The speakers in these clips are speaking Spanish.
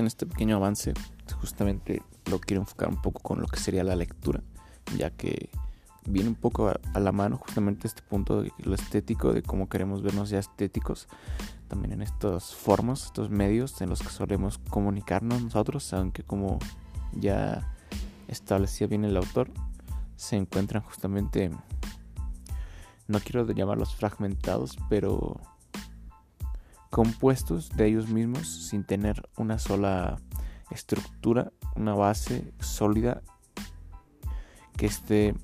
en este pequeño avance justamente lo quiero enfocar un poco con lo que sería la lectura, ya que viene un poco a, la mano justamente este punto de lo estético, de cómo queremos vernos ya estéticos, también en estas formas, estos medios en los que solemos comunicarnos nosotros, aunque como ya establecía bien el autor, se encuentran justamente, no quiero llamarlos fragmentados, pero compuestos de ellos mismos sin tener una sola estructura, una base sólida que esté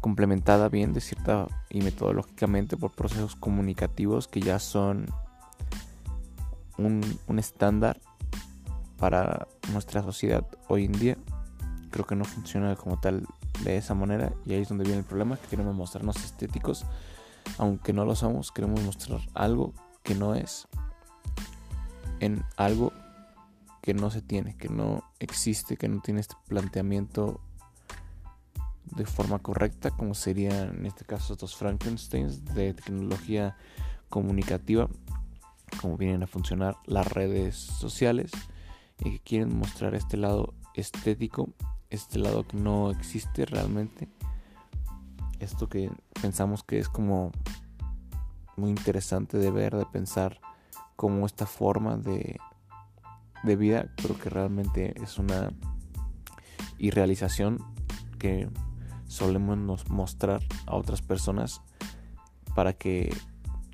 complementada bien de cierta y metodológicamente por procesos comunicativos que ya son un, un estándar para nuestra sociedad hoy en día. Creo que no funciona como tal de esa manera y ahí es donde viene el problema, que queremos mostrarnos estéticos, aunque no lo somos, queremos mostrar algo que no es en algo que no se tiene, que no existe, que no tiene este planteamiento de forma correcta, como serían en este caso estos Frankensteins de tecnología comunicativa, como vienen a funcionar las redes sociales y que quieren mostrar este lado estético, este lado que no existe realmente, esto que pensamos que es como muy interesante de ver, de pensar como esta forma de, de vida, creo que realmente es una irrealización que solemos mostrar a otras personas para que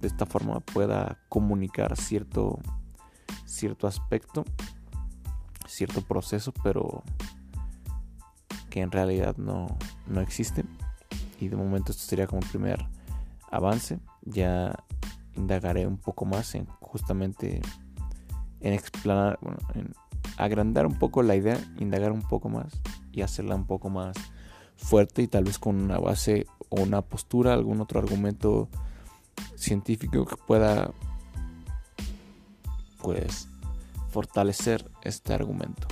de esta forma pueda comunicar cierto cierto aspecto cierto proceso pero que en realidad no, no existe y de momento esto sería como el primer avance ya indagaré un poco más en justamente en explanar bueno, en agrandar un poco la idea indagar un poco más y hacerla un poco más fuerte y tal vez con una base o una postura, algún otro argumento científico que pueda pues fortalecer este argumento.